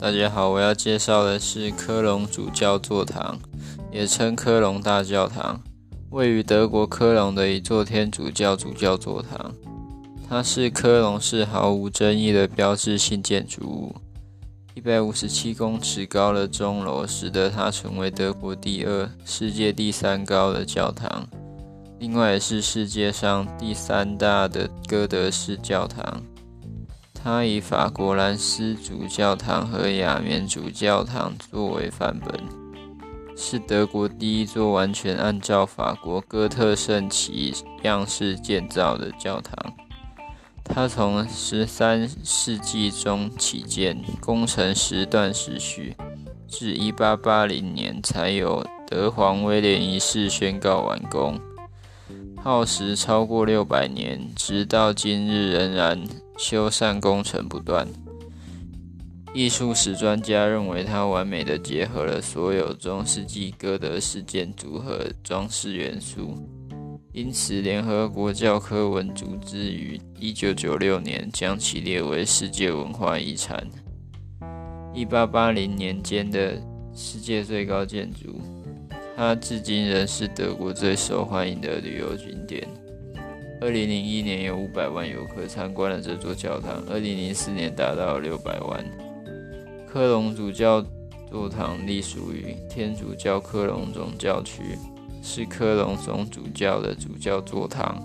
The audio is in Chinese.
大家好，我要介绍的是科隆主教座堂，也称科隆大教堂，位于德国科隆的一座天主教主教座堂。它是科隆市毫无争议的标志性建筑物。一百五十七公尺高的钟楼，使得它成为德国第二、世界第三高的教堂。另外，也是世界上第三大的哥德式教堂。它以法国兰斯主教堂和雅典主教堂作为范本，是德国第一座完全按照法国哥特圣旗样式建造的教堂。它从十三世纪中起建，工程时断时续，至一八八零年才有德皇威廉一世宣告完工。耗时超过六百年，直到今日仍然修缮工程不断。艺术史专家认为，它完美的结合了所有中世纪哥德式建筑和装饰元素，因此联合国教科文组织于一九九六年将其列为世界文化遗产。一八八零年间的世界最高建筑。它至今仍是德国最受欢迎的旅游景点。二零零一年有五百万游客参观了这座教堂，二零零四年达到六百万。科隆主教座堂隶属于天主教科隆总教区，是科隆总主教的主教座堂。